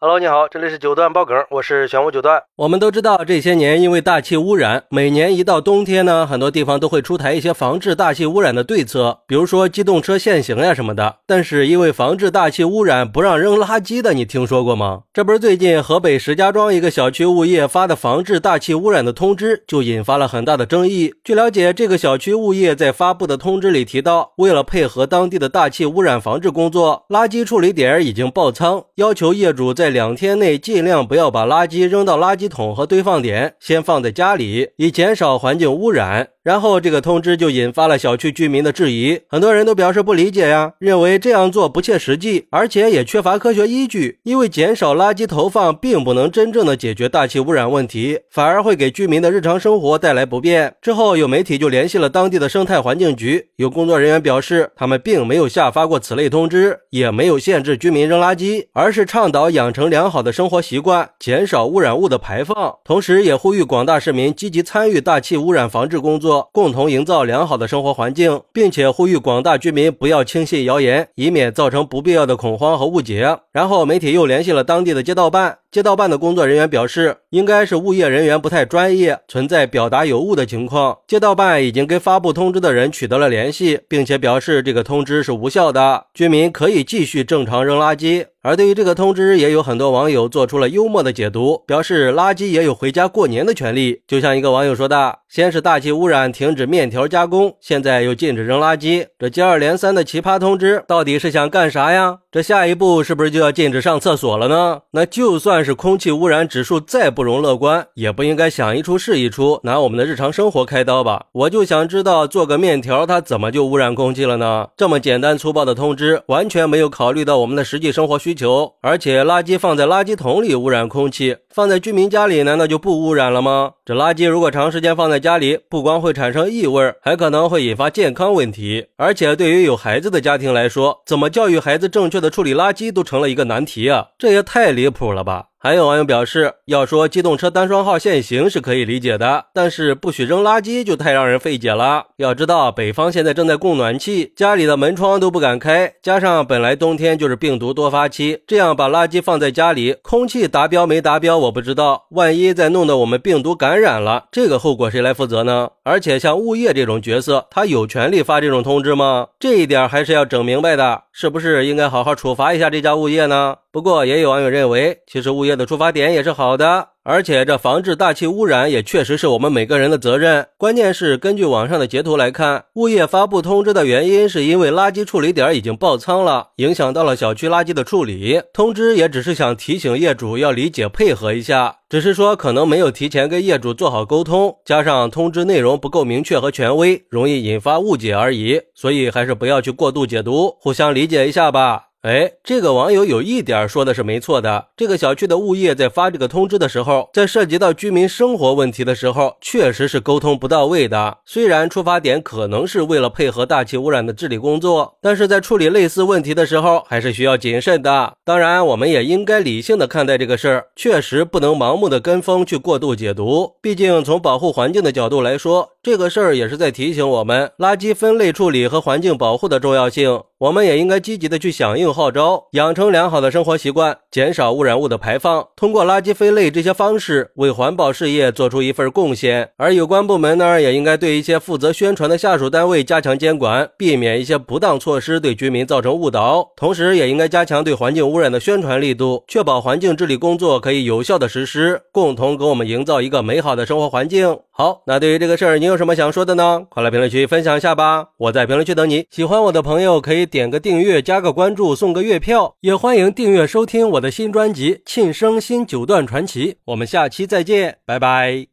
Hello，你好，这里是九段爆梗，我是玄武九段。我们都知道，这些年因为大气污染，每年一到冬天呢，很多地方都会出台一些防治大气污染的对策，比如说机动车限行呀什么的。但是因为防治大气污染不让扔垃圾的，你听说过吗？这不是最近河北石家庄一个小区物业发的防治大气污染的通知，就引发了很大的争议。据了解，这个小区物业在发布的通知里提到，为了配合当地的大气污染防治工作，垃圾处理点已经爆仓，要求业主在两天内尽量不要把垃圾扔到垃圾桶和堆放点，先放在家里，以减少环境污染。然后这个通知就引发了小区居民的质疑，很多人都表示不理解呀，认为这样做不切实际，而且也缺乏科学依据。因为减少垃圾投放并不能真正的解决大气污染问题，反而会给居民的日常生活带来不便。之后有媒体就联系了当地的生态环境局，有工作人员表示，他们并没有下发过此类通知，也没有限制居民扔垃圾，而是倡导养成成良好的生活习惯，减少污染物的排放，同时也呼吁广大市民积极参与大气污染防治工作。共同营造良好的生活环境，并且呼吁广大居民不要轻信谣言，以免造成不必要的恐慌和误解。然后媒体又联系了当地的街道办。街道办的工作人员表示，应该是物业人员不太专业，存在表达有误的情况。街道办已经跟发布通知的人取得了联系，并且表示这个通知是无效的，居民可以继续正常扔垃圾。而对于这个通知，也有很多网友做出了幽默的解读，表示垃圾也有回家过年的权利。就像一个网友说的：“先是大气污染，停止面条加工，现在又禁止扔垃圾，这接二连三的奇葩通知，到底是想干啥呀？这下一步是不是就要禁止上厕所了呢？那就算。”但是空气污染指数再不容乐观，也不应该想一出是一出，拿我们的日常生活开刀吧？我就想知道，做个面条它怎么就污染空气了呢？这么简单粗暴的通知，完全没有考虑到我们的实际生活需求。而且垃圾放在垃圾桶里污染空气，放在居民家里难道就不污染了吗？这垃圾如果长时间放在家里，不光会产生异味，还可能会引发健康问题。而且对于有孩子的家庭来说，怎么教育孩子正确的处理垃圾都成了一个难题啊！这也太离谱了吧！还有网友表示，要说机动车单双号限行是可以理解的，但是不许扔垃圾就太让人费解了。要知道，北方现在正在供暖气，家里的门窗都不敢开，加上本来冬天就是病毒多发期，这样把垃圾放在家里，空气达标没达标我不知道，万一再弄得我们病毒感染了，这个后果谁来负责呢？而且像物业这种角色，他有权利发这种通知吗？这一点还是要整明白的，是不是应该好好处罚一下这家物业呢？不过也有网友认为，其实物业的出发点也是好的。而且这防治大气污染也确实是我们每个人的责任。关键是根据网上的截图来看，物业发布通知的原因是因为垃圾处理点已经爆仓了，影响到了小区垃圾的处理。通知也只是想提醒业主要理解配合一下，只是说可能没有提前跟业主做好沟通，加上通知内容不够明确和权威，容易引发误解而已。所以还是不要去过度解读，互相理解一下吧。哎，这个网友有一点说的是没错的。这个小区的物业在发这个通知的时候，在涉及到居民生活问题的时候，确实是沟通不到位的。虽然出发点可能是为了配合大气污染的治理工作，但是在处理类似问题的时候，还是需要谨慎的。当然，我们也应该理性的看待这个事儿，确实不能盲目的跟风去过度解读。毕竟从保护环境的角度来说，这个事儿也是在提醒我们垃圾分类处理和环境保护的重要性。我们也应该积极的去响应号召，养成良好的生活习惯，减少污染物的排放，通过垃圾分类这些方式为环保事业做出一份贡献。而有关部门呢，也应该对一些负责宣传的下属单位加强监管，避免一些不当措施对居民造成误导。同时，也应该加强对环境污染的宣传力度，确保环境治理工作可以有效的实施，共同给我们营造一个美好的生活环境。好，那对于这个事儿，你有什么想说的呢？快来评论区分享一下吧！我在评论区等你。喜欢我的朋友可以。点个订阅，加个关注，送个月票，也欢迎订阅收听我的新专辑《庆生新九段传奇》。我们下期再见，拜拜。